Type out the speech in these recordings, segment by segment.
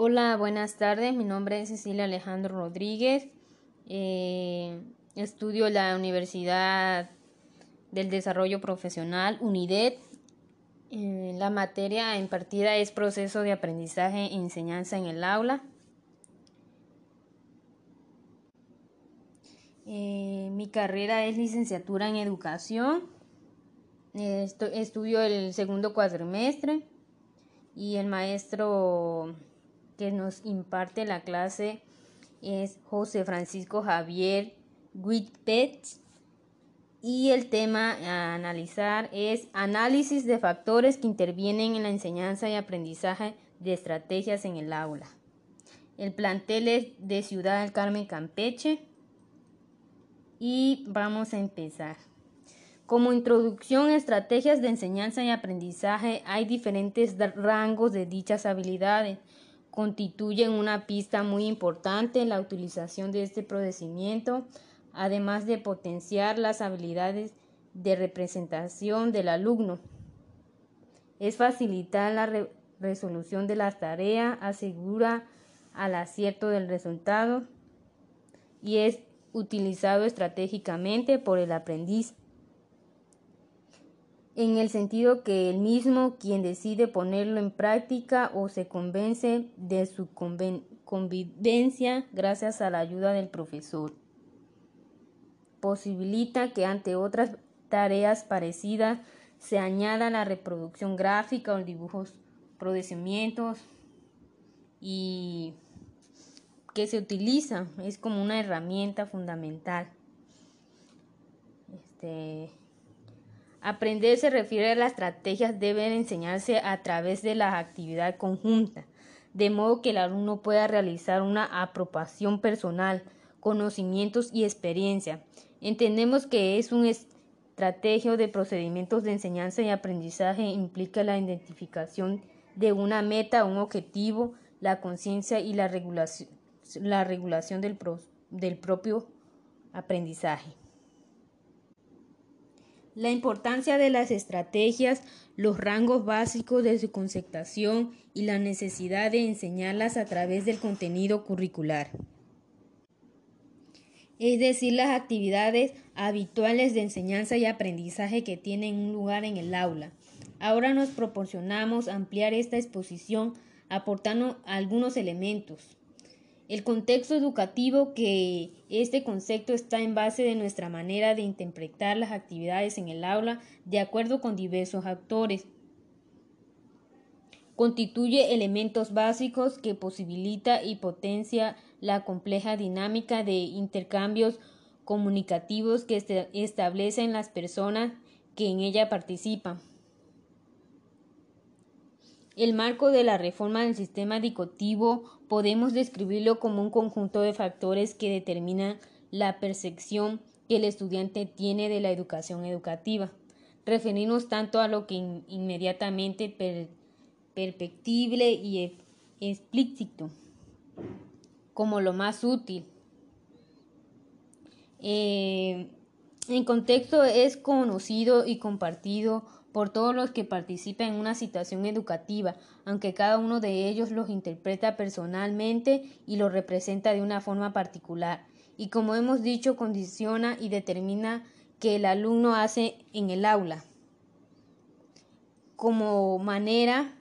Hola, buenas tardes. Mi nombre es Cecilia Alejandro Rodríguez. Eh, estudio en la Universidad del Desarrollo Profesional, UNIDED. Eh, la materia impartida es proceso de aprendizaje e enseñanza en el aula. Eh, mi carrera es licenciatura en educación. estudio el segundo cuatrimestre y el maestro que nos imparte la clase es José Francisco Javier Whitpet y el tema a analizar es análisis de factores que intervienen en la enseñanza y aprendizaje de estrategias en el aula. El plantel es de Ciudad del Carmen Campeche y vamos a empezar. Como introducción a estrategias de enseñanza y aprendizaje hay diferentes rangos de dichas habilidades constituyen una pista muy importante en la utilización de este procedimiento, además de potenciar las habilidades de representación del alumno. Es facilitar la resolución de las tareas, asegura al acierto del resultado y es utilizado estratégicamente por el aprendiz en el sentido que el mismo quien decide ponerlo en práctica o se convence de su convivencia gracias a la ayuda del profesor. Posibilita que ante otras tareas parecidas se añada la reproducción gráfica o dibujos, procedimientos y que se utiliza, es como una herramienta fundamental. Este, Aprender se refiere a las estrategias deben enseñarse a través de la actividad conjunta, de modo que el alumno pueda realizar una apropiación personal, conocimientos y experiencia. Entendemos que es un estrategio de procedimientos de enseñanza y aprendizaje implica la identificación de una meta, un objetivo, la conciencia y la regulación, la regulación del, del propio aprendizaje. La importancia de las estrategias, los rangos básicos de su conceptación y la necesidad de enseñarlas a través del contenido curricular. Es decir, las actividades habituales de enseñanza y aprendizaje que tienen un lugar en el aula. Ahora nos proporcionamos ampliar esta exposición aportando algunos elementos. El contexto educativo que este concepto está en base de nuestra manera de interpretar las actividades en el aula de acuerdo con diversos actores. Constituye elementos básicos que posibilita y potencia la compleja dinámica de intercambios comunicativos que establecen las personas que en ella participan. El marco de la reforma del sistema educativo podemos describirlo como un conjunto de factores que determinan la percepción que el estudiante tiene de la educación educativa. Referirnos tanto a lo que inmediatamente perceptible y e-, explícito como lo más útil. Eh, en contexto es conocido y compartido por todos los que participan en una situación educativa, aunque cada uno de ellos los interpreta personalmente y los representa de una forma particular. Y como hemos dicho, condiciona y determina que el alumno hace en el aula. Como manera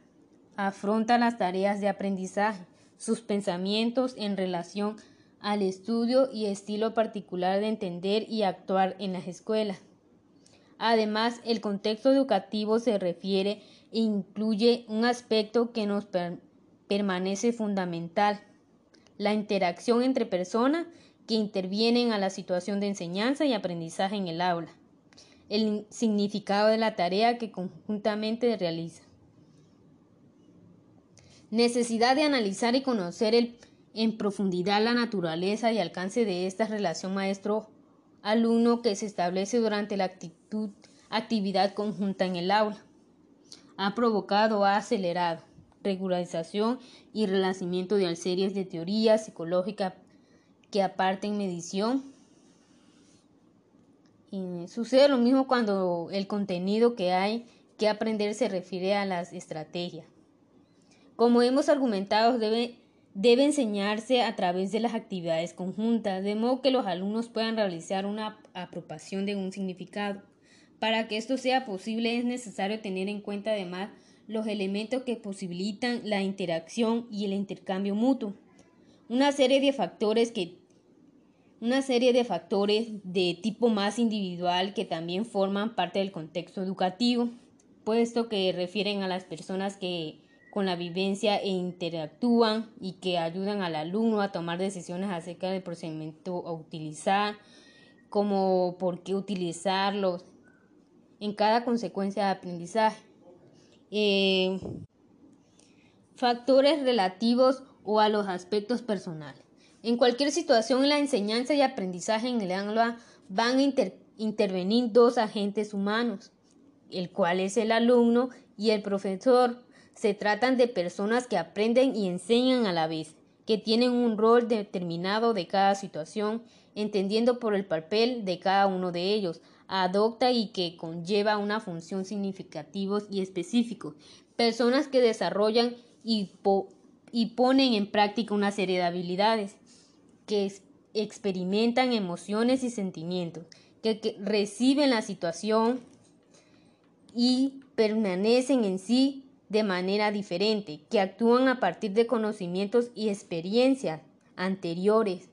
afronta las tareas de aprendizaje, sus pensamientos en relación al estudio y estilo particular de entender y actuar en las escuelas. Además, el contexto educativo se refiere e incluye un aspecto que nos permanece fundamental, la interacción entre personas que intervienen a la situación de enseñanza y aprendizaje en el aula, el significado de la tarea que conjuntamente realiza. Necesidad de analizar y conocer en profundidad la naturaleza y alcance de esta relación maestro alumno que se establece durante la actitud, actividad conjunta en el aula. Ha provocado, ha acelerado regularización y renacimiento de series de teoría psicológica que aparten medición. Y sucede lo mismo cuando el contenido que hay que aprender se refiere a las estrategias. Como hemos argumentado, debe debe enseñarse a través de las actividades conjuntas, de modo que los alumnos puedan realizar una apropiación de un significado. Para que esto sea posible es necesario tener en cuenta además los elementos que posibilitan la interacción y el intercambio mutuo. Una serie de factores que una serie de factores de tipo más individual que también forman parte del contexto educativo, puesto que refieren a las personas que con la vivencia e interactúan y que ayudan al alumno a tomar decisiones acerca del procedimiento a utilizar, como por qué utilizarlos en cada consecuencia de aprendizaje. Eh, factores relativos o a los aspectos personales. En cualquier situación, la enseñanza y aprendizaje en el aula van a intervenir dos agentes humanos, el cual es el alumno y el profesor. Se tratan de personas que aprenden y enseñan a la vez, que tienen un rol determinado de cada situación, entendiendo por el papel de cada uno de ellos, adopta y que conlleva una función significativa y específica. Personas que desarrollan y, y ponen en práctica una serie de habilidades que experimentan emociones y sentimientos, que, reciben la situación y permanecen en sí de manera diferente, que actúan a partir de conocimientos y experiencias anteriores.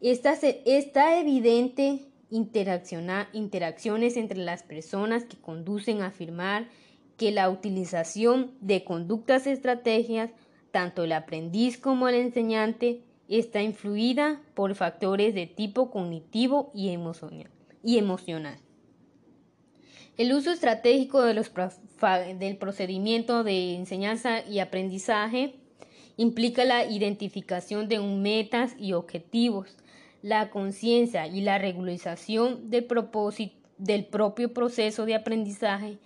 Esta, evidente interacciones entre las personas que conducen a afirmar que la utilización de conductas estrategias, tanto el aprendiz como el enseñante, está influida por factores de tipo cognitivo y emocional. El uso estratégico del procedimiento de enseñanza y aprendizaje implica la identificación de metas y objetivos, la conciencia y la regularización del, del propio proceso de aprendizaje.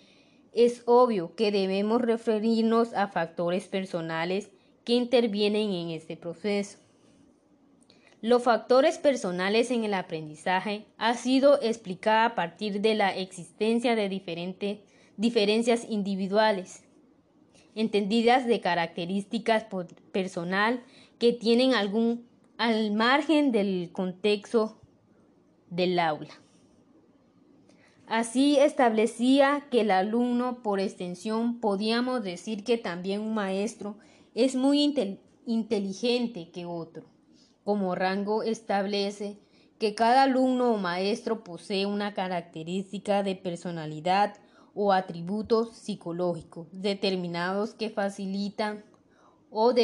Es obvio que debemos referirnos a factores personales que intervienen en este proceso. Los factores personales en el aprendizaje ha sido explicada a partir de la existencia de diferentes diferencias individuales, entendidas de características personal que tienen algún al margen del contexto del aula. Así establecía que el alumno, por extensión, podíamos decir que también un maestro es muy inteligente que otro como rango establece que cada alumno o maestro posee una característica de personalidad o atributos psicológicos determinados que facilitan o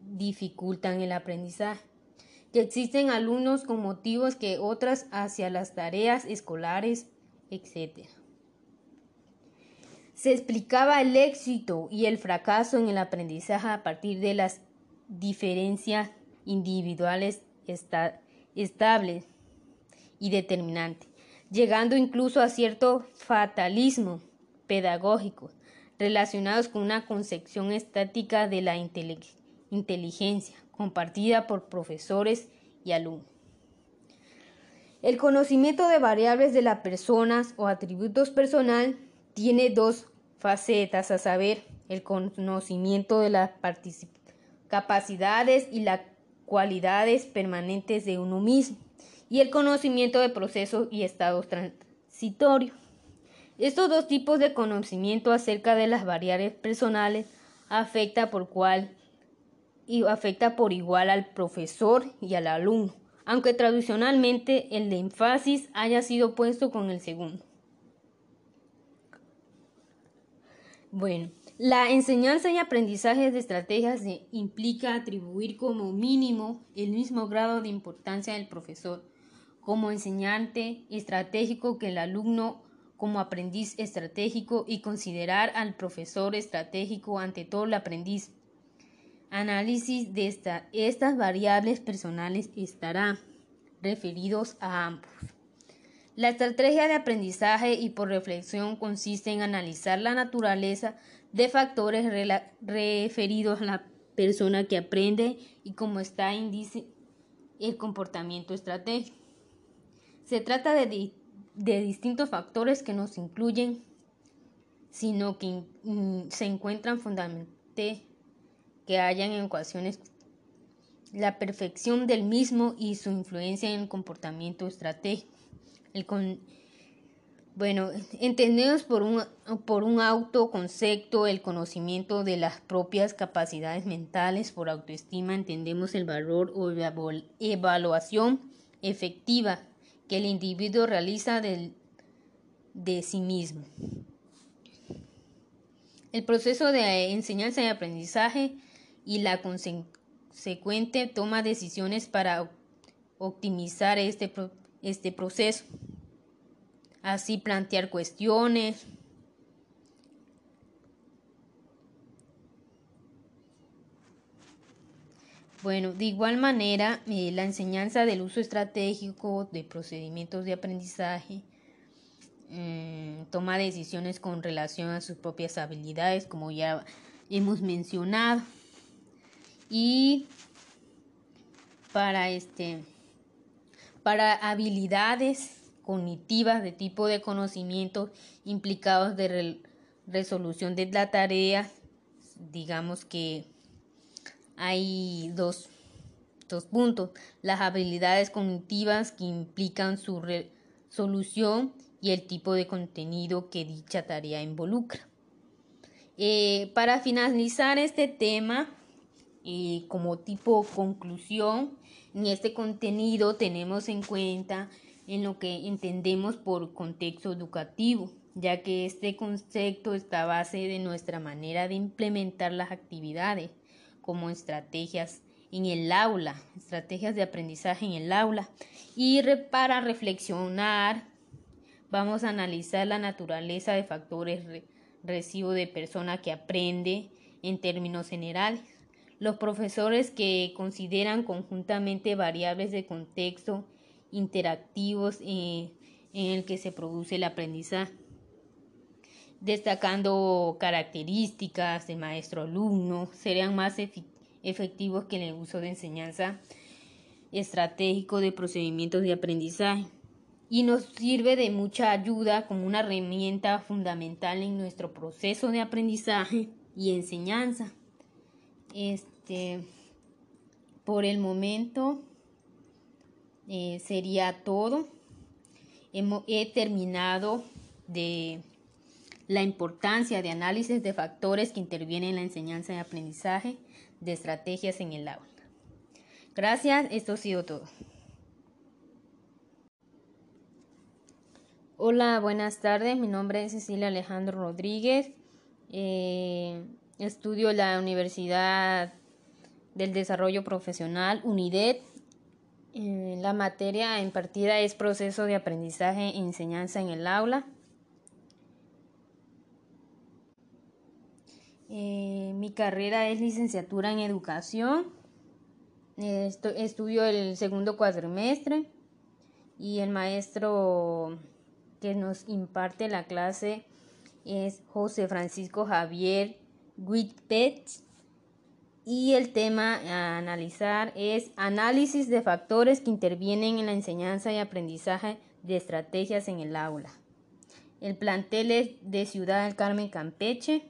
dificultan el aprendizaje. Que existen alumnos con motivos que otras hacia las tareas escolares, etc. Se explicaba el éxito y el fracaso en el aprendizaje a partir de las diferencias individuales estables y determinantes, llegando incluso a cierto fatalismo pedagógico relacionados con una concepción estática de la inteligencia compartida por profesores y alumnos. El conocimiento de variables de las personas o atributos personal tiene dos facetas, a saber, el conocimiento de las capacidades y la cualidades permanentes de uno mismo y el conocimiento de procesos y estados transitorios. Estos dos tipos de conocimiento acerca de las variables personales afecta por cual y afecta por igual al profesor y al alumno, aunque tradicionalmente el de énfasis haya sido puesto con el segundo. Bueno, la enseñanza y aprendizaje de estrategias implica atribuir como mínimo el mismo grado de importancia del profesor como enseñante estratégico que el alumno como aprendiz estratégico y considerar al profesor estratégico ante todo el aprendiz. Análisis de estas variables personales estará referidos a ambos. La estrategia de aprendizaje y por reflexión consiste en analizar la naturaleza de factores referidos a la persona que aprende y cómo está índice el comportamiento estratégico. Se trata de, distintos factores que nos incluyen, sino que se encuentran fundamentalmente que hayan ecuaciones la perfección del mismo y su influencia en el comportamiento estratégico. Bueno, entendemos por un, por un autoconcepto el conocimiento de las propias capacidades mentales, por autoestima entendemos el valor o evaluación efectiva que el individuo realiza del, de sí mismo. El proceso de enseñanza y aprendizaje y la consecuente toma decisiones para optimizar este, este proceso. Así plantear cuestiones, Bueno, de igual manera, eh, la enseñanza del uso estratégico de procedimientos de aprendizaje mm, toma decisiones con relación a sus propias habilidades, como ya hemos mencionado. Y para este para habilidades cognitivas de tipo de conocimiento implicados de resolución de la tarea, digamos que hay dos, puntos. Las habilidades cognitivas que implican su resolución y el tipo de contenido que dicha tarea involucra. Eh, para finalizar este tema, eh, como tipo conclusión, en este contenido tenemos en cuenta en lo que entendemos por contexto educativo, ya que este concepto está a base de nuestra manera de implementar las actividades como estrategias en el aula, estrategias de aprendizaje en el aula. Y para reflexionar, vamos a analizar la naturaleza de factores recibo de persona que aprende en términos generales. Los profesores que consideran conjuntamente variables de contexto interactivos en, en el que se produce el aprendizaje destacando características de maestro-alumno, serían más efectivos que en el uso de enseñanza estratégico de procedimientos de aprendizaje y nos sirve de mucha ayuda como una herramienta fundamental en nuestro proceso de aprendizaje y enseñanza. Este, por el momento eh, sería todo. he terminado de la importancia de análisis de factores que intervienen en la enseñanza y aprendizaje de estrategias en el aula. Gracias, esto ha sido todo. Hola, buenas tardes. Mi nombre es Cecilia Alejandro Rodríguez. Eh, estudio en la Universidad del Desarrollo Profesional, UNIDED. Eh, la materia impartida es proceso de aprendizaje e enseñanza en el aula. Eh, mi carrera es licenciatura en educación. estudio el segundo cuatrimestre y el maestro que nos imparte la clase es José Francisco Javier Whitpet y el tema a analizar es análisis de factores que intervienen en la enseñanza y aprendizaje de estrategias en el aula. El plantel es de Ciudad del Carmen Campeche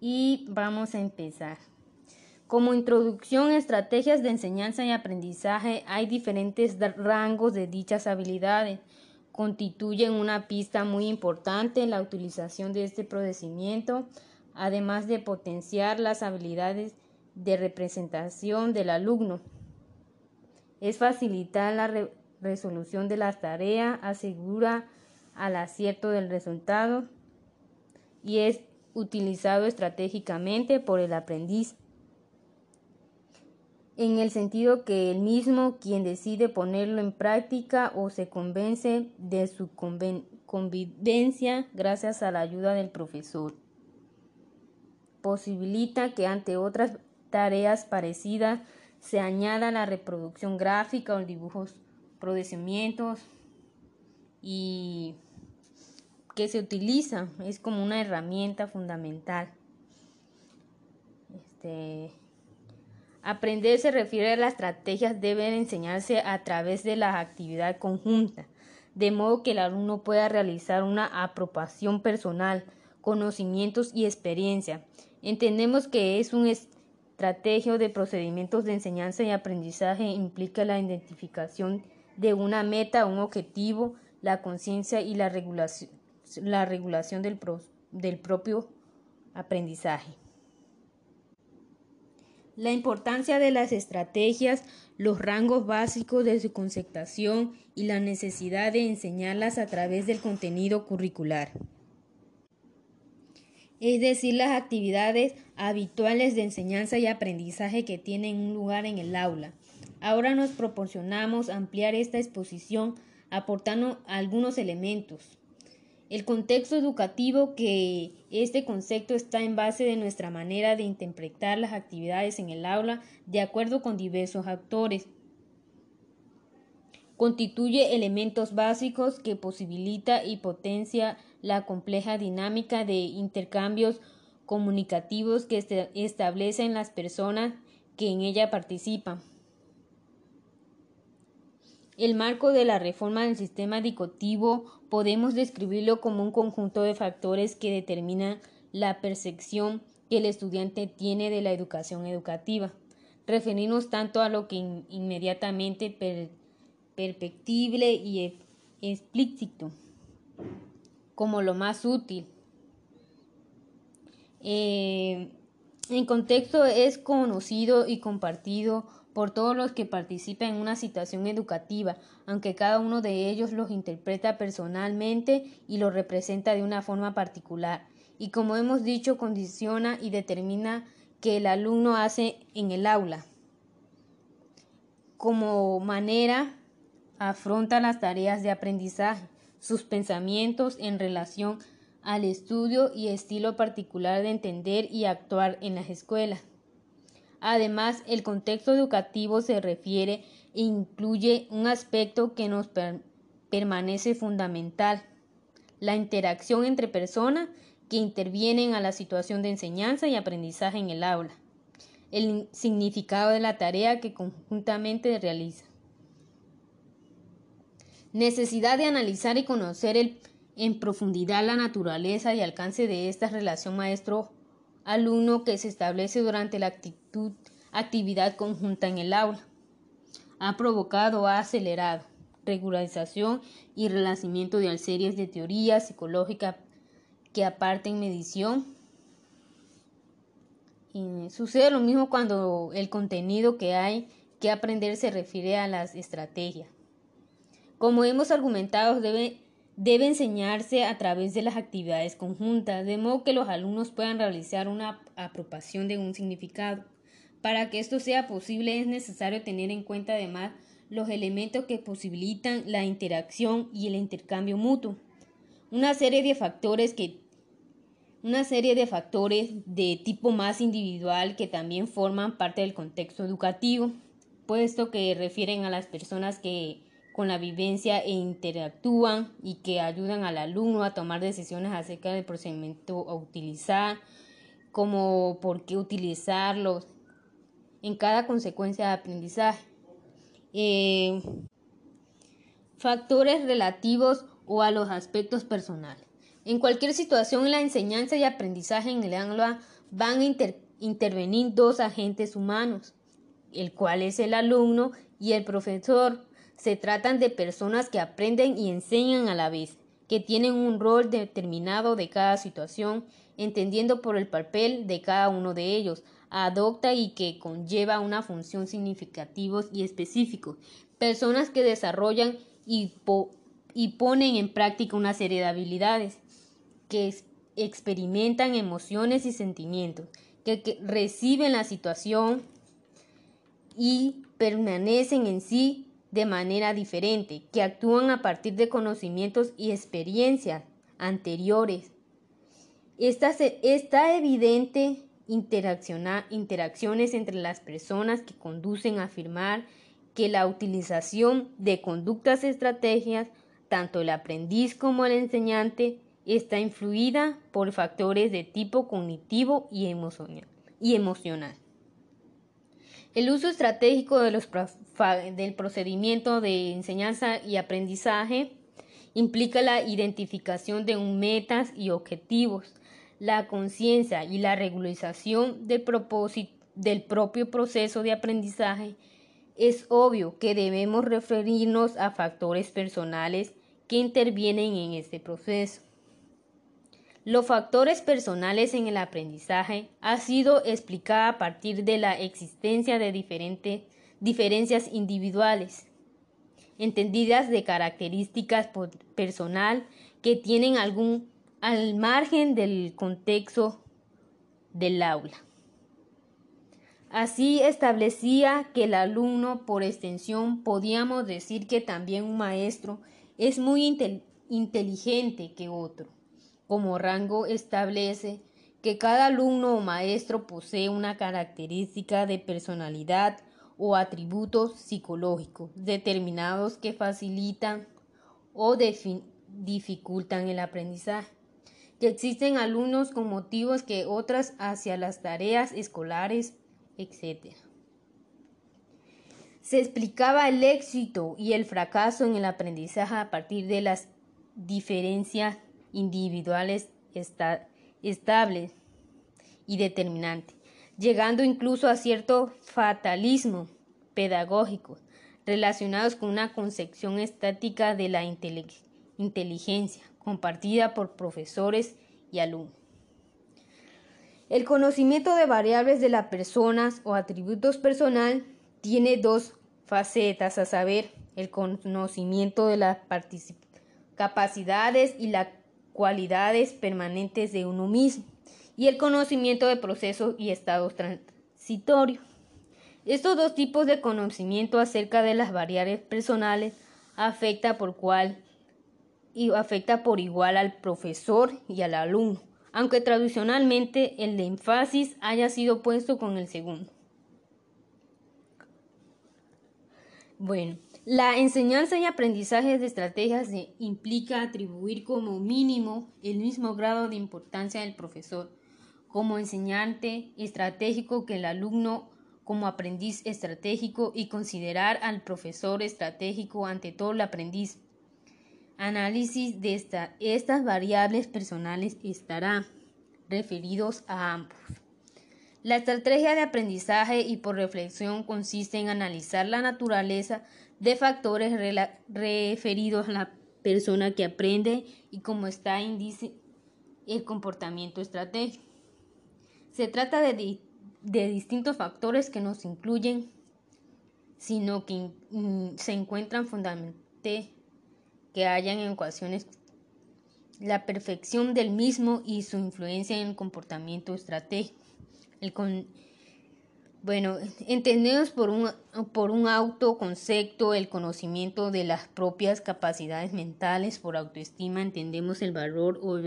y vamos a empezar. Como introducción a estrategias de enseñanza y aprendizaje hay diferentes rangos de dichas habilidades. Constituyen una pista muy importante en la utilización de este procedimiento, además de potenciar las habilidades de representación del alumno. Es facilitar la resolución de las tareas, asegura al acierto del resultado y es utilizado estratégicamente por el aprendiz, en el sentido que el mismo quien decide ponerlo en práctica o se convence de su convivencia gracias a la ayuda del profesor. Posibilita que ante otras tareas parecidas se añada la reproducción gráfica o dibujos, procedimientos y que se utiliza, es como una herramienta fundamental. Este, aprender se refiere a las estrategias deben enseñarse a través de la actividad conjunta, de modo que el alumno pueda realizar una apropiación personal, conocimientos y experiencia. Entendemos que es un estrategia o de procedimientos de enseñanza y aprendizaje implica la identificación de una meta, un objetivo, la conciencia y la regulación, la regulación del, del propio aprendizaje. La importancia de las estrategias, los rangos básicos de su conceptación y la necesidad de enseñarlas a través del contenido curricular. Es decir, las actividades habituales de enseñanza y aprendizaje que tienen un lugar en el aula. Ahora nos proporcionamos ampliar esta exposición aportando algunos elementos. El contexto educativo que este concepto está en base de nuestra manera de interpretar las actividades en el aula de acuerdo con diversos actores. Constituye elementos básicos que posibilita y potencia la compleja dinámica de intercambios comunicativos que establecen las personas que en ella participan. El marco de la reforma del sistema educativo podemos describirlo como un conjunto de factores que determinan la percepción que el estudiante tiene de la educación educativa. Referirnos tanto a lo que inmediatamente perceptible y explícito como lo más útil. Eh, en contexto es conocido y compartido por todos los que participan en una situación educativa, aunque cada uno de ellos los interpreta personalmente y los representa de una forma particular. Y como hemos dicho, condiciona y determina que el alumno hace en el aula. Como manera, afronta las tareas de aprendizaje, sus pensamientos en relación al estudio y estilo particular de entender y actuar en las escuelas. Además, el contexto educativo se refiere e incluye un aspecto que nos permanece fundamental, la interacción entre personas que intervienen a la situación de enseñanza y aprendizaje en el aula, el significado de la tarea que conjuntamente realiza. Necesidad de analizar y conocer en profundidad la naturaleza y alcance de esta relación maestro alumno que se establece durante la actividad conjunta en el aula. Ha provocado, ha acelerado regularización y renacimiento de series de teoría psicológica que aparten medición. Y sucede lo mismo cuando el contenido que hay que aprender se refiere a las estrategias. Como hemos argumentado, debe debe enseñarse a través de las actividades conjuntas, de modo que los alumnos puedan realizar una apropiación de un significado. Para que esto sea posible es necesario tener en cuenta además los elementos que posibilitan la interacción y el intercambio mutuo. Una serie de factores que una serie de factores de tipo más individual que también forman parte del contexto educativo, puesto que refieren a las personas que con la vivencia e interactúan y que ayudan al alumno a tomar decisiones acerca del procedimiento a utilizar, como por qué utilizarlos en cada consecuencia de aprendizaje. Eh, factores relativos o a los aspectos personales. En cualquier situación, la enseñanza y aprendizaje en el aula van a intervenir dos agentes humanos, el cual es el alumno y el profesor. Se tratan de personas que aprenden y enseñan a la vez, que tienen un rol determinado de cada situación, entendiendo por el papel de cada uno de ellos, adopta y que conlleva una función significativa y específica. Personas que desarrollan y, y ponen en práctica una serie de habilidades, que experimentan emociones y sentimientos, que reciben la situación y permanecen en sí de manera diferente, que actúan a partir de conocimientos y experiencias anteriores. Esta, esta evidente interacciones entre las personas que conducen a afirmar que la utilización de conductas estrategias, tanto el aprendiz como el enseñante, está influida por factores de tipo cognitivo y emocional. El uso estratégico del procedimiento de enseñanza y aprendizaje implica la identificación de metas y objetivos, la conciencia y la regularización de, del propio proceso de aprendizaje, es obvio que debemos referirnos a factores personales que intervienen en este proceso. Los factores personales en el aprendizaje ha sido explicada a partir de la existencia de diferentes diferencias individuales, entendidas de características personal que tienen algún al margen del contexto del aula. Así establecía que el alumno, por extensión, podíamos decir que también un maestro es muy inteligente que otro. Como rango establece que cada alumno o maestro posee una característica de personalidad o atributos psicológicos determinados que facilitan o dificultan el aprendizaje que existen alumnos con motivos que otras hacia las tareas escolares, etc. Se explicaba el éxito y el fracaso en el aprendizaje a partir de las diferencias individuales estables y determinantes, llegando incluso a cierto fatalismo pedagógico relacionados con una concepción estática de la inteligencia compartida por profesores y alumnos. El conocimiento de variables de las personas o atributos personal tiene dos facetas, a saber, el conocimiento de las capacidades y las cualidades permanentes de uno mismo y el conocimiento de procesos y estados transitorios. Estos dos tipos de conocimiento acerca de las variables personales afecta por cual y afecta por igual al profesor y al alumno, aunque tradicionalmente el de énfasis haya sido puesto con el segundo. Bueno, la enseñanza y aprendizaje de estrategias implica atribuir como mínimo el mismo grado de importancia del profesor como enseñante estratégico que el alumno como aprendiz estratégico y considerar al profesor estratégico ante todo el aprendiz análisis de estas variables personales estará referidos a ambos. La estrategia de aprendizaje y por reflexión consiste en analizar la naturaleza de factores referidos a la persona que aprende y cómo está índice el comportamiento estratégico. Se trata de, de distintos factores que nos incluyen, sino que se encuentran fundamentalmente que hayan en ecuaciones la perfección del mismo y su influencia en el comportamiento estratégico. El bueno, entendemos por un, por un autoconcepto el conocimiento de las propias capacidades mentales, por autoestima entendemos el valor o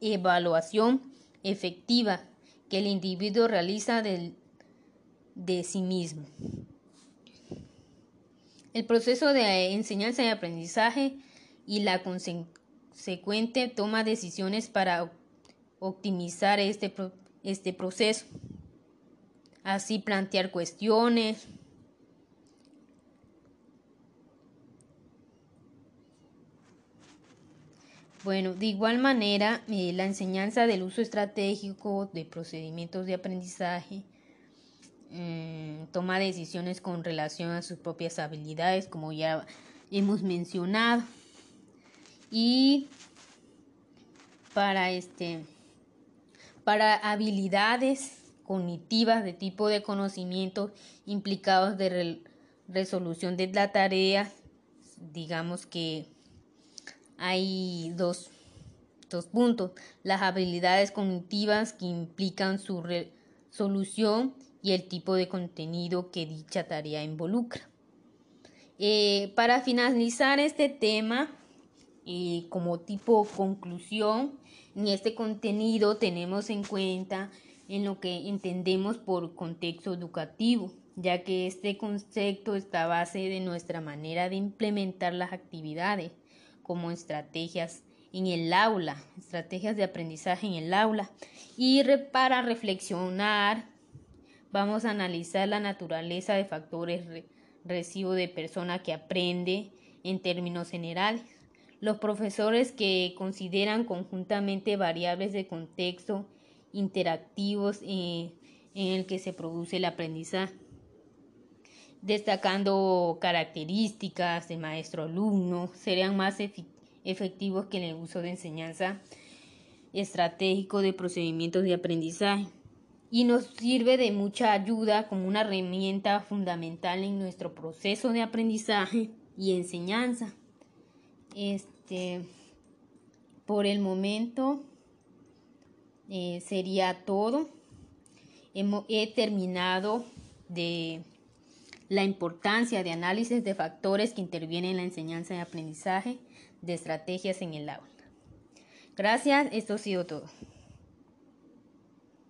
evaluación efectiva que el individuo realiza del, de sí mismo. El proceso de enseñanza y aprendizaje y la consecuente toma decisiones para optimizar este, este proceso. Así plantear cuestiones. Bueno, de igual manera, eh, la enseñanza del uso estratégico de procedimientos de aprendizaje mm, toma decisiones con relación a sus propias habilidades, como ya hemos mencionado y para este para habilidades cognitivas de tipo de conocimiento implicados de resolución de la tarea. Digamos que hay dos, dos puntos. Las habilidades cognitivas que implican su resolución y el tipo de contenido que dicha tarea involucra. Eh, para finalizar este tema y como tipo conclusión, en este contenido tenemos en cuenta en lo que entendemos por contexto educativo, ya que este concepto está a base de nuestra manera de implementar las actividades como estrategias en el aula, estrategias de aprendizaje en el aula. Y para reflexionar, vamos a analizar la naturaleza de factores recibo de persona que aprende en términos generales los profesores que consideran conjuntamente variables de contexto interactivos eh, en el que se produce el aprendizaje, destacando características de maestro-alumno, serían más efectivos que en el uso de enseñanza estratégico de procedimientos de aprendizaje y nos sirve de mucha ayuda como una herramienta fundamental en nuestro proceso de aprendizaje y enseñanza. Este, por el momento eh, sería todo. he terminado de la importancia de análisis de factores que intervienen en la enseñanza y aprendizaje de estrategias en el aula. Gracias, esto ha sido todo.